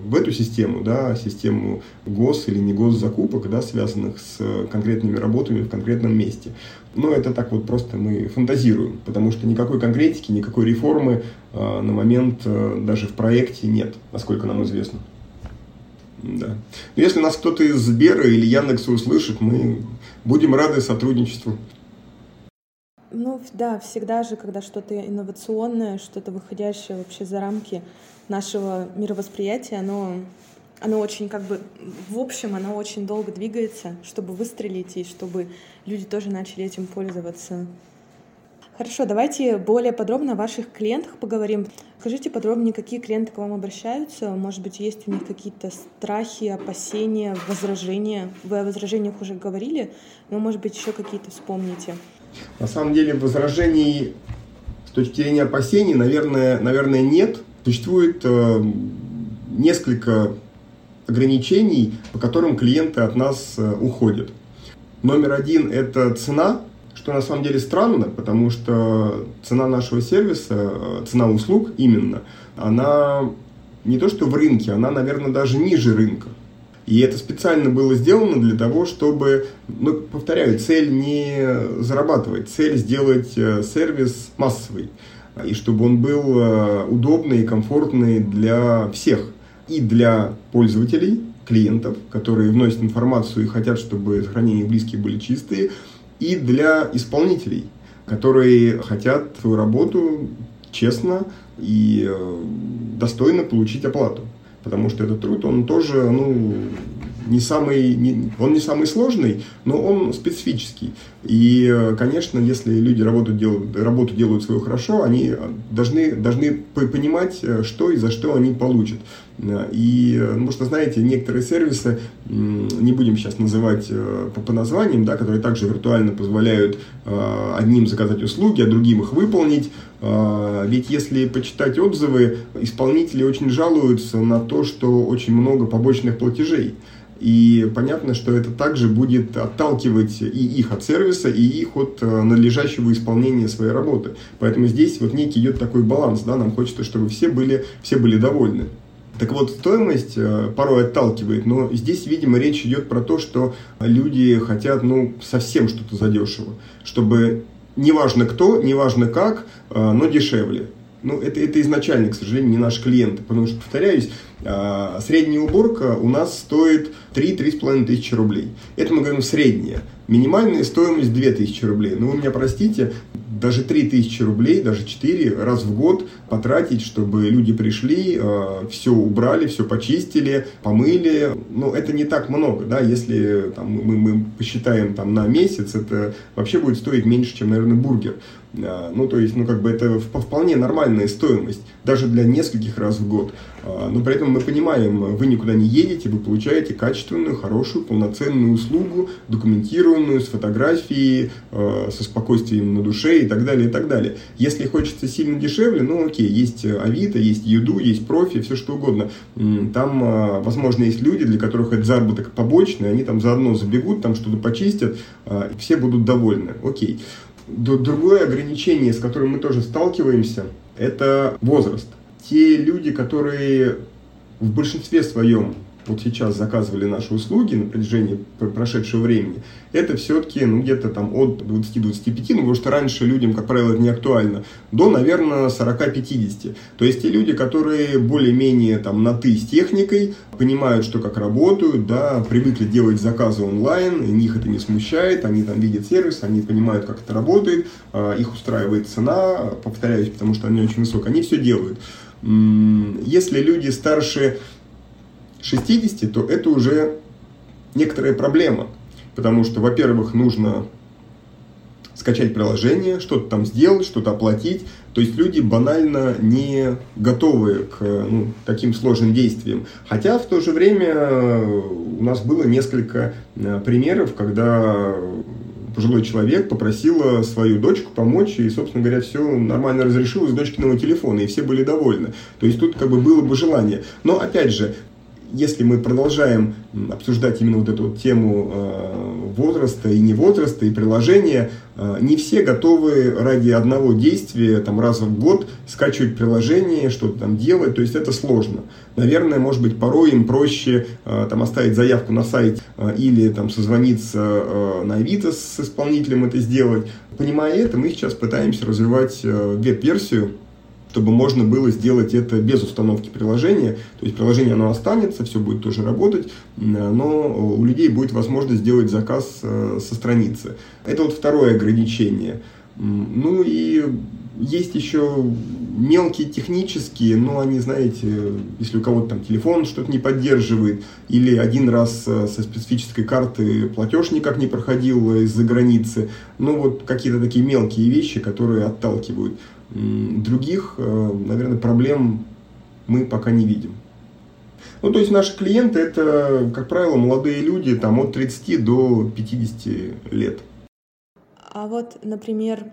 в эту систему, да, систему гос или не гос закупок, да, связанных с конкретными работами в конкретном месте. Но это так вот просто мы фантазируем, потому что никакой конкретики, никакой реформы на момент э, даже в проекте нет, насколько нам известно. Да. Но если нас кто-то из Сбера или Яндекса услышит, мы будем рады сотрудничеству. Ну да, всегда же, когда что-то инновационное, что-то выходящее вообще за рамки нашего мировосприятия, оно оно очень как бы, в общем, оно очень долго двигается, чтобы выстрелить и чтобы люди тоже начали этим пользоваться. Хорошо, давайте более подробно о ваших клиентах поговорим. Скажите подробнее, какие клиенты к вам обращаются? Может быть, есть у них какие-то страхи, опасения, возражения? Вы о возражениях уже говорили, но, может быть, еще какие-то вспомните. На самом деле, возражений с точки зрения опасений, наверное, наверное нет. Существует э, несколько ограничений, по которым клиенты от нас э, уходят. Номер один – это цена, что на самом деле странно, потому что цена нашего сервиса, э, цена услуг именно, она не то что в рынке, она, наверное, даже ниже рынка. И это специально было сделано для того, чтобы, ну, повторяю, цель не зарабатывать, цель сделать э, сервис массовый, и чтобы он был удобный и комфортный для всех и для пользователей, клиентов, которые вносят информацию и хотят, чтобы сохранения близкие были чистые, и для исполнителей, которые хотят свою работу честно и э, достойно получить оплату. Потому что этот труд, он тоже, ну, не самый, не, он не самый сложный, но он специфический. И, э, конечно, если люди работу делают, работу делают свою хорошо, они должны, должны понимать, э, что и за что они получат. И, э, ну, что, знаете, некоторые сервисы, не будем сейчас называть по, по названиям, да, которые также виртуально позволяют одним заказать услуги, а другим их выполнить. Ведь если почитать отзывы, исполнители очень жалуются на то, что очень много побочных платежей. И понятно, что это также будет отталкивать и их от сервиса, и их от э, надлежащего исполнения своей работы. Поэтому здесь вот некий идет такой баланс, да, нам хочется, чтобы все были, все были довольны. Так вот, стоимость э, порой отталкивает, но здесь, видимо, речь идет про то, что люди хотят, ну, совсем что-то задешево, чтобы неважно кто, неважно как, э, но дешевле. Ну, это, это изначально, к сожалению, не наши клиенты, потому что, повторяюсь, а, средняя уборка у нас стоит 3-3,5 тысячи рублей. Это мы говорим средняя. Минимальная стоимость 2000 рублей. Ну, вы меня простите, даже 3000 рублей, даже 4 раз в год потратить, чтобы люди пришли, а, все убрали, все почистили, помыли. Ну, это не так много, да, если там, мы, мы посчитаем там, на месяц, это вообще будет стоить меньше, чем, наверное, бургер. Ну, то есть, ну, как бы это вполне нормальная стоимость, даже для нескольких раз в год. А, но при этом мы понимаем, вы никуда не едете, вы получаете качественную, хорошую, полноценную услугу, документированную, с фотографией, а, со спокойствием на душе и так далее, и так далее. Если хочется сильно дешевле, ну окей, есть Авито, есть Юду, есть Профи, все что угодно. Там, возможно, есть люди, для которых это заработок побочный, они там заодно забегут, там что-то почистят, и все будут довольны. Окей. Другое ограничение, с которым мы тоже сталкиваемся, это возраст. Те люди, которые в большинстве своем вот сейчас заказывали наши услуги на протяжении прошедшего времени, это все-таки ну, где-то там от 20-25, ну, потому что раньше людям, как правило, это не актуально, до, наверное, 40-50. То есть те люди, которые более-менее там на «ты» с техникой, понимают, что как работают, да, привыкли делать заказы онлайн, них это не смущает, они там видят сервис, они понимают, как это работает, а, их устраивает цена, повторяюсь, потому что она очень высокая, они все делают. Если люди старше 60, то это уже некоторая проблема. Потому что, во-первых, нужно скачать приложение, что-то там сделать, что-то оплатить. То есть люди банально не готовы к ну, таким сложным действиям. Хотя в то же время у нас было несколько э, примеров, когда пожилой человек попросила свою дочку помочь, и, собственно говоря, все нормально разрешилось с дочкиного телефона, и все были довольны. То есть тут как бы было бы желание. Но, опять же, если мы продолжаем обсуждать именно вот эту вот тему э, возраста и не возраста, и приложения, э, не все готовы ради одного действия там, раз в год скачивать приложение, что-то там делать, то есть это сложно. Наверное, может быть, порой им проще э, там, оставить заявку на сайте или там, созвониться на Авито с исполнителем это сделать. Понимая это, мы сейчас пытаемся развивать веб-версию, чтобы можно было сделать это без установки приложения. То есть приложение оно останется, все будет тоже работать, но у людей будет возможность сделать заказ э, со страницы. Это вот второе ограничение. Ну и есть еще мелкие технические, но они, знаете, если у кого-то там телефон что-то не поддерживает, или один раз э, со специфической карты платеж никак не проходил из-за границы, ну вот какие-то такие мелкие вещи, которые отталкивают. Других, э, наверное, проблем мы пока не видим. Ну, то есть наши клиенты это, как правило, молодые люди там, от 30 до 50 лет. А вот, например,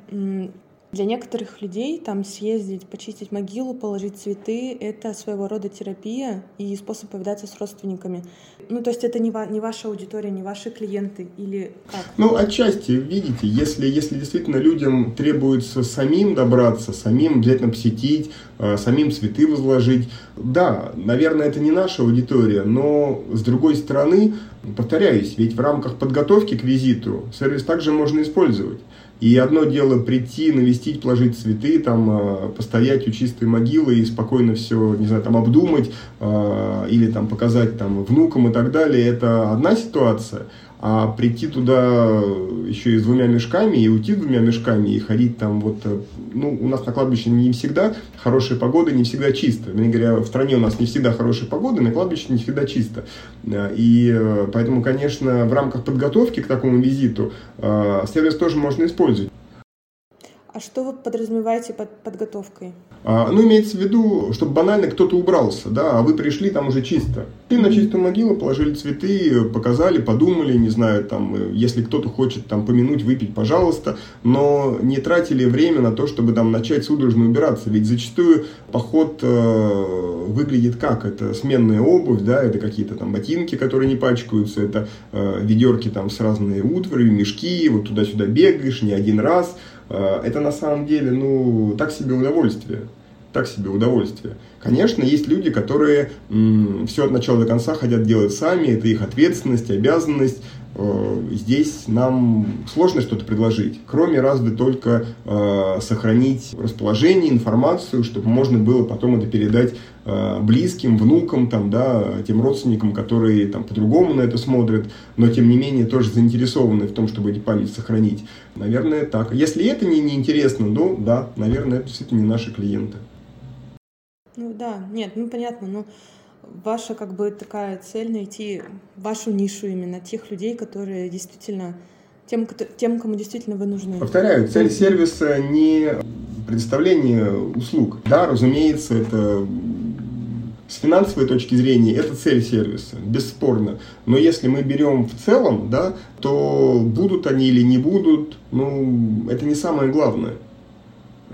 для некоторых людей там съездить, почистить могилу, положить цветы — это своего рода терапия и способ повидаться с родственниками. Ну, то есть это не, ва- не ваша аудитория, не ваши клиенты или как? Ну, отчасти, видите, если, если действительно людям требуется самим добраться, самим обязательно посетить, э, самим цветы возложить, да, наверное, это не наша аудитория, но с другой стороны, повторяюсь, ведь в рамках подготовки к визиту сервис также можно использовать. И одно дело прийти, навестить, положить цветы, там, а, постоять у чистой могилы и спокойно все, не знаю, там, обдумать а, или там показать там внукам и так далее. Это одна ситуация. А прийти туда еще и с двумя мешками, и уйти с двумя мешками, и ходить там вот... Э, ну, у нас на кладбище не всегда хорошая погода, не всегда чисто. Мне говоря, в стране у нас не всегда хорошая погода, на кладбище не всегда чисто. Э, и э, поэтому, конечно, в рамках подготовки к такому визиту сервис тоже можно использовать. А что вы подразумеваете под подготовкой? А, ну, имеется в виду, чтобы банально кто-то убрался, да, а вы пришли там уже чисто. И на чистую могилу положили цветы, показали, подумали, не знаю, там, если кто-то хочет там помянуть, выпить, пожалуйста, но не тратили время на то, чтобы там начать судорожно убираться. Ведь зачастую поход э, выглядит как? Это сменная обувь, да, это какие-то там ботинки, которые не пачкаются, это э, ведерки там с разной утварью, мешки, вот туда-сюда бегаешь не один раз – Э, это на самом деле, ну, так себе удовольствие. Так себе удовольствие. Конечно, есть люди, которые м, все от начала до конца хотят делать сами, это их ответственность, обязанность. Э, здесь нам сложно что-то предложить, кроме разве только э, сохранить расположение, информацию, чтобы можно было потом это передать э, близким, внукам, там, да, тем родственникам, которые там по-другому на это смотрят, но тем не менее тоже заинтересованы в том, чтобы эти память сохранить. Наверное, так. Если это не, не интересно, ну да, наверное, это действительно не наши клиенты. Ну да, нет, ну понятно, но ваша как бы такая цель найти вашу нишу именно тех людей, которые действительно тем, тем, кому действительно вы нужны. Повторяю, цель сервиса не предоставление услуг. Да, разумеется, это с финансовой точки зрения это цель сервиса, бесспорно. Но если мы берем в целом, да, то будут они или не будут, ну, это не самое главное.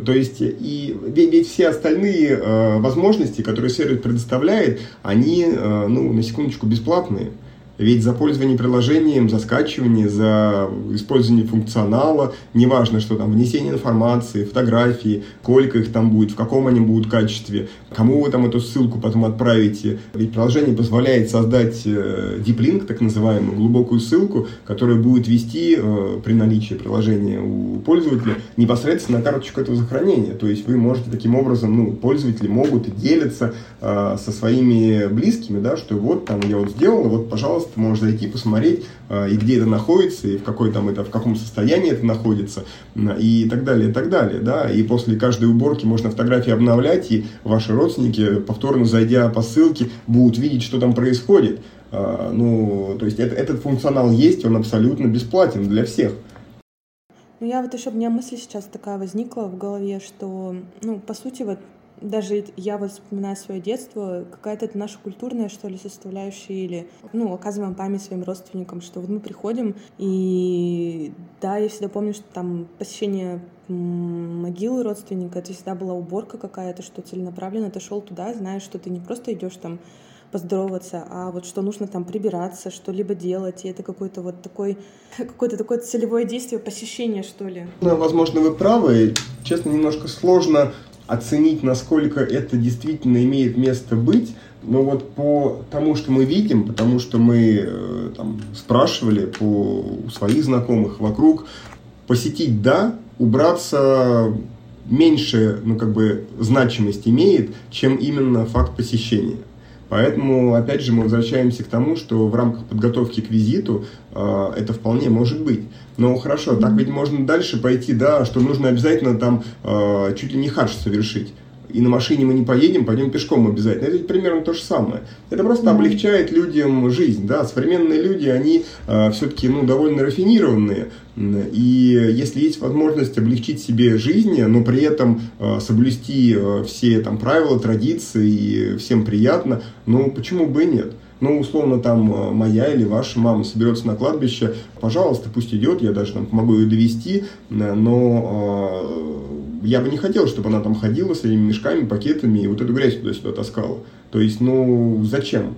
То есть, и ведь все остальные э, возможности, которые сервис предоставляет, они, э, ну, на секундочку, бесплатные. Ведь за пользование приложением, за скачивание, за использование функционала, неважно, что там, внесение информации, фотографии, сколько их там будет, в каком они будут качестве, кому вы там эту ссылку потом отправите. Ведь приложение позволяет создать э, link, так называемую, глубокую ссылку, которая будет вести э, при наличии приложения у пользователя непосредственно на карточку этого захоронения. То есть вы можете таким образом, ну, пользователи могут делиться э, со своими близкими, да, что вот там я вот сделал, вот, пожалуйста, пожалуйста, можешь зайти посмотреть, а, и где это находится, и в, какой там это, в каком состоянии это находится, и так далее, и так далее. Да? И после каждой уборки можно фотографии обновлять, и ваши родственники, повторно зайдя по ссылке, будут видеть, что там происходит. А, ну, то есть это, этот функционал есть, он абсолютно бесплатен для всех. Ну, я вот еще, у меня мысль сейчас такая возникла в голове, что, ну, по сути, вот даже я вот вспоминаю свое детство, какая-то это наша культурная, что ли, составляющая, или, ну, оказываем память своим родственникам, что вот мы приходим, и да, я всегда помню, что там посещение могилы родственника, это всегда была уборка какая-то, что целенаправленно ты шел туда, знаешь, что ты не просто идешь там поздороваться, а вот что нужно там прибираться, что-либо делать, и это какой-то вот такой, какое-то такое целевое действие, посещение, что ли. Ну, возможно, вы правы. Честно, немножко сложно оценить, насколько это действительно имеет место быть, но вот по тому, что мы видим, потому что мы э, там, спрашивали по своих знакомых вокруг, посетить да, убраться меньше, ну, как бы, значимость имеет, чем именно факт посещения. Поэтому, опять же, мы возвращаемся к тому, что в рамках подготовки к визиту э, это вполне может быть. Но хорошо, так ведь можно дальше пойти, да, что нужно обязательно там э, чуть ли не хадж совершить и на машине мы не поедем, пойдем пешком обязательно. Это примерно то же самое. Это просто облегчает людям жизнь. Да? Современные люди, они э, все-таки ну, довольно рафинированные. И если есть возможность облегчить себе жизнь, но при этом э, соблюсти э, все там, правила, традиции, и всем приятно, ну почему бы и нет? Ну, условно, там э, моя или ваша мама соберется на кладбище, пожалуйста, пусть идет, я даже там помогу ее довести, но э, я бы не хотел, чтобы она там ходила с этими мешками, пакетами и вот эту грязь туда-сюда таскала. То есть, ну, зачем?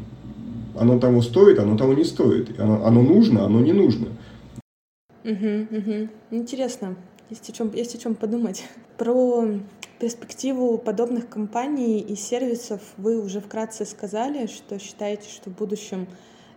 Оно того стоит, оно того не стоит. Оно, оно нужно, оно не нужно. Угу, угу. Интересно. Есть о чем, есть о чем подумать. Про перспективу подобных компаний и сервисов вы уже вкратце сказали, что считаете, что в будущем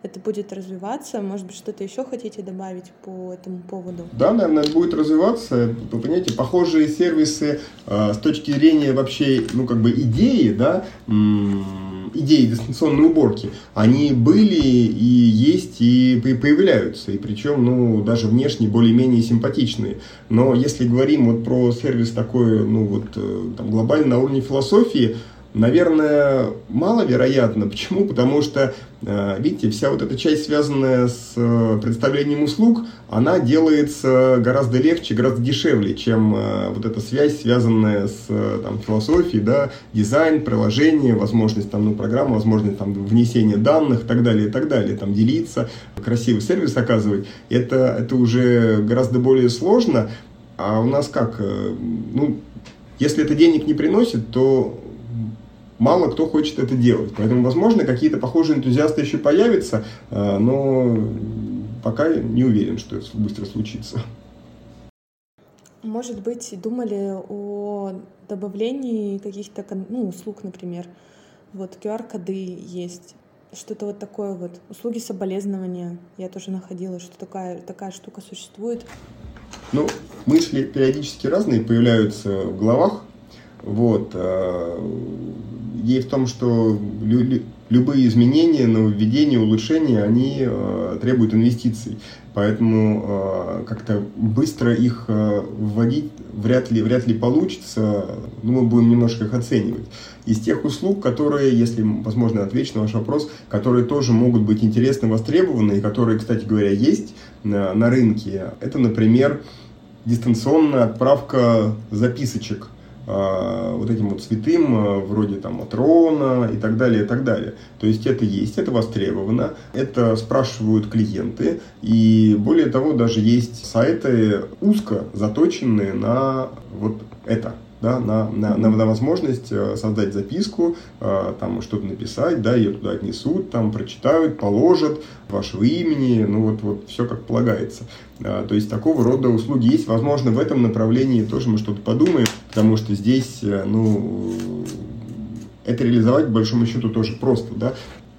это будет развиваться. Может быть, что-то еще хотите добавить по этому поводу? Да, наверное, это будет развиваться. Вы понимаете, похожие сервисы э, с точки зрения вообще, ну, как бы идеи, да, идеи дистанционной уборки, они были и есть и появляются, и причем, ну, даже внешне более-менее симпатичные. Но если говорим вот про сервис такой, ну, вот, э, там, глобально на уровне философии, Наверное, маловероятно. Почему? Потому что, э, видите, вся вот эта часть, связанная с э, представлением услуг, она делается гораздо легче, гораздо дешевле, чем э, вот эта связь, связанная с там, философией, да, дизайн, приложение, возможность там, ну, программы, возможность там, внесения данных и так далее, и так далее, там, делиться, красивый сервис оказывать. Это, это уже гораздо более сложно. А у нас как? Ну, если это денег не приносит, то мало кто хочет это делать. Поэтому, возможно, какие-то похожие энтузиасты еще появятся, э, но пока не уверен, что это быстро случится. Может быть, думали о добавлении каких-то ну, услуг, например. Вот QR-коды есть, что-то вот такое вот. Услуги соболезнования. Я тоже находила, что такая, такая штука существует. Ну, мысли периодически разные появляются в головах. Вот. Э, идея в том, что лю- любые изменения, нововведения, улучшения, они э, требуют инвестиций. Поэтому э, как-то быстро их вводить вряд ли, вряд ли получится. Ну, мы будем немножко их оценивать. Из тех услуг, которые, если, возможно, отвечу на ваш вопрос, которые тоже могут быть интересны, востребованы, и которые, кстати говоря, есть на, на рынке, это, например, дистанционная отправка записочек – вот этим вот святым, а, вроде там Матрона и так далее, и так далее. То есть это есть, это востребовано, это спрашивают клиенты, и более того, даже есть сайты узко заточенные на вот это. да, на, на, на, на возможность э, создать записку, э, там что-то написать, да, ее туда отнесут, там прочитают, положат вашего имени, ну вот, вот все как полагается. То есть такого рода услуги есть. Возможно, в этом направлении тоже мы что-то подумаем, потому что здесь, ну, это реализовать, по большому счету, тоже просто, да.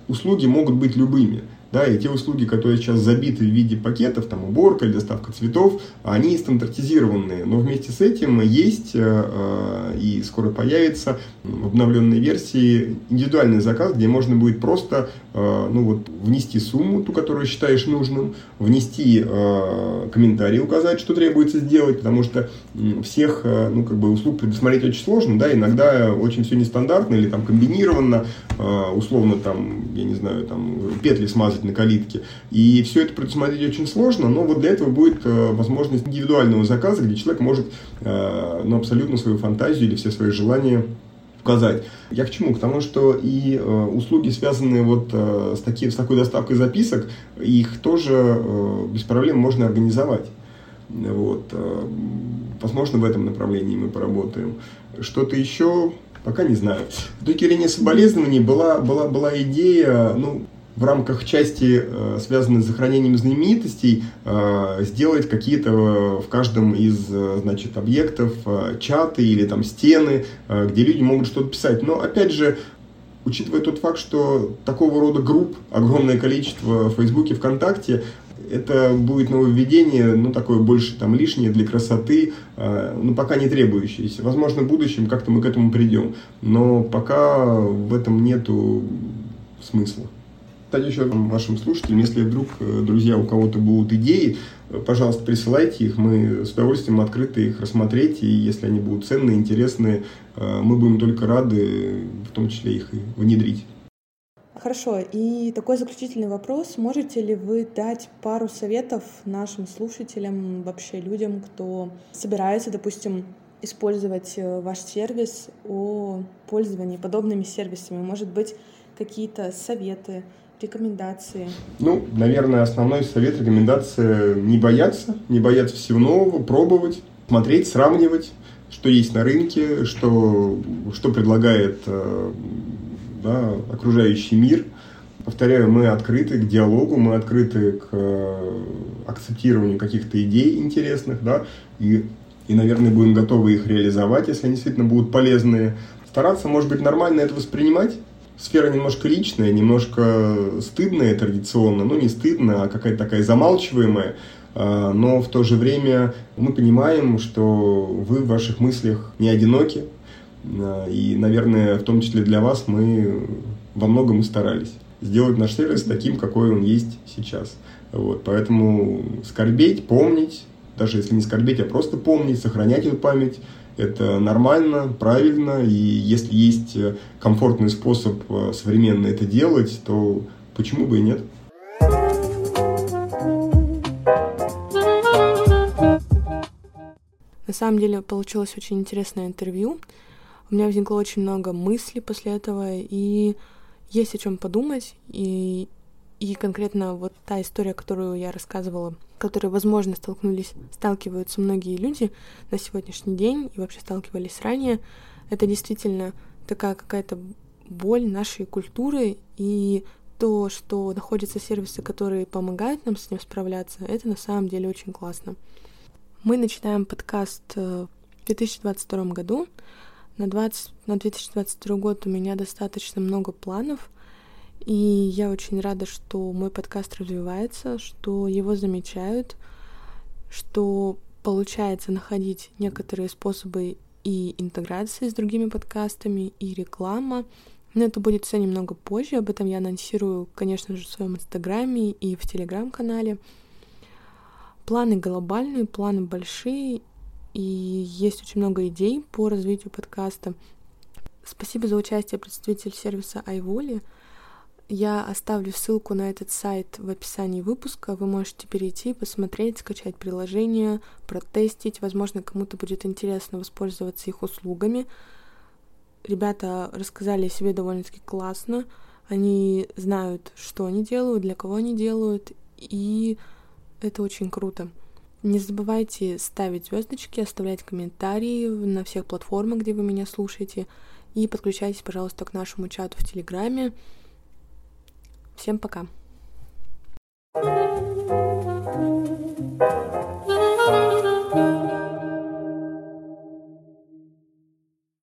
Услуги могут быть любыми. Да, и те услуги, которые сейчас забиты в виде пакетов, там уборка или доставка цветов, они стандартизированные. Но вместе с этим есть э, э, и скоро появится в обновленной версии индивидуальный заказ, где можно будет просто э, ну вот, внести сумму, ту, которую считаешь нужным, внести комментарий, указать, что требуется сделать, потому что всех ну, как бы услуг предусмотреть очень сложно, да, иногда очень все нестандартно или там комбинированно, условно там, я не знаю, там петли смазать работать на калитке. И все это предусмотреть очень сложно, но вот для этого будет э, возможность индивидуального заказа, где человек может э, ну, абсолютно свою фантазию или все свои желания указать. Я к чему? К тому, что и э, услуги, связанные вот э, с, таки, с такой доставкой записок, их тоже э, без проблем можно организовать. Вот. Э, возможно, в этом направлении мы поработаем. Что-то еще, пока не знаю. В точки зрения соболезнований была, была, была идея, ну, в рамках части, э, связанной с сохранением знаменитостей, э, сделать какие-то э, в каждом из значит, объектов чаты или там стены, где люди могут что-то писать. Но опять же, учитывая тот факт, что такого рода групп огромное количество в Фейсбуке, ВКонтакте, это будет нововведение, ну, такое больше там лишнее для красоты, ну, пока не требующееся. Возможно, в будущем как-то мы к этому придем, но пока в этом нету смысла. Кстати, еще вашим слушателям, если вдруг, э, друзья, у кого-то будут идеи, э, пожалуйста, присылайте их, мы с удовольствием открыты их рассмотреть, и если они будут ценные, интересные, э, мы будем только рады, в том числе их и внедрить. Хорошо, и такой заключительный вопрос. Можете ли вы дать пару советов нашим слушателям, вообще людям, кто собирается, допустим, использовать ваш сервис о пользовании подобными сервисами? Может быть, какие-то советы, рекомендации? Ну, наверное, основной совет, рекомендация не бояться, не бояться всего нового, пробовать, смотреть, сравнивать, что есть на рынке, что, что предлагает э, да, окружающий мир. Повторяю, мы открыты к диалогу, мы открыты к э, акцептированию каких-то идей интересных, да, и, и, наверное, будем готовы их реализовать, если они действительно будут полезные. Стараться, может быть, нормально это воспринимать, сфера немножко личная, немножко стыдная традиционно, ну не стыдно, а какая-то такая замалчиваемая, а, но в то же время мы понимаем, что вы в ваших мыслях не одиноки, а, и, наверное, в том числе для вас мы во многом и старались сделать наш сервис таким, какой он есть сейчас. Вот, поэтому скорбеть, помнить, даже если не скорбеть, а просто помнить, сохранять эту память, это нормально, правильно, и если есть э, комфортный способ э, современно это делать, то почему бы и нет? На самом деле получилось очень интересное интервью. У меня возникло очень много мыслей после этого, и есть о чем подумать. И и конкретно вот та история, которую я рассказывала, которой, возможно, столкнулись, сталкиваются многие люди на сегодняшний день и вообще сталкивались ранее, это действительно такая какая-то боль нашей культуры и то, что находятся сервисы, которые помогают нам с ним справляться, это на самом деле очень классно. Мы начинаем подкаст э, в 2022 году. На, 20, на 2022 год у меня достаточно много планов — и я очень рада, что мой подкаст развивается, что его замечают, что получается находить некоторые способы и интеграции с другими подкастами, и реклама. Но это будет все немного позже. Об этом я анонсирую, конечно же, в своем инстаграме и в телеграм-канале. Планы глобальные, планы большие, и есть очень много идей по развитию подкаста. Спасибо за участие представитель сервиса iVoли. Я оставлю ссылку на этот сайт в описании выпуска. Вы можете перейти, посмотреть, скачать приложение, протестить. Возможно, кому-то будет интересно воспользоваться их услугами. Ребята рассказали о себе довольно-таки классно. Они знают, что они делают, для кого они делают, и это очень круто. Не забывайте ставить звездочки, оставлять комментарии на всех платформах, где вы меня слушаете. И подключайтесь, пожалуйста, к нашему чату в Телеграме. Всем пока. thank you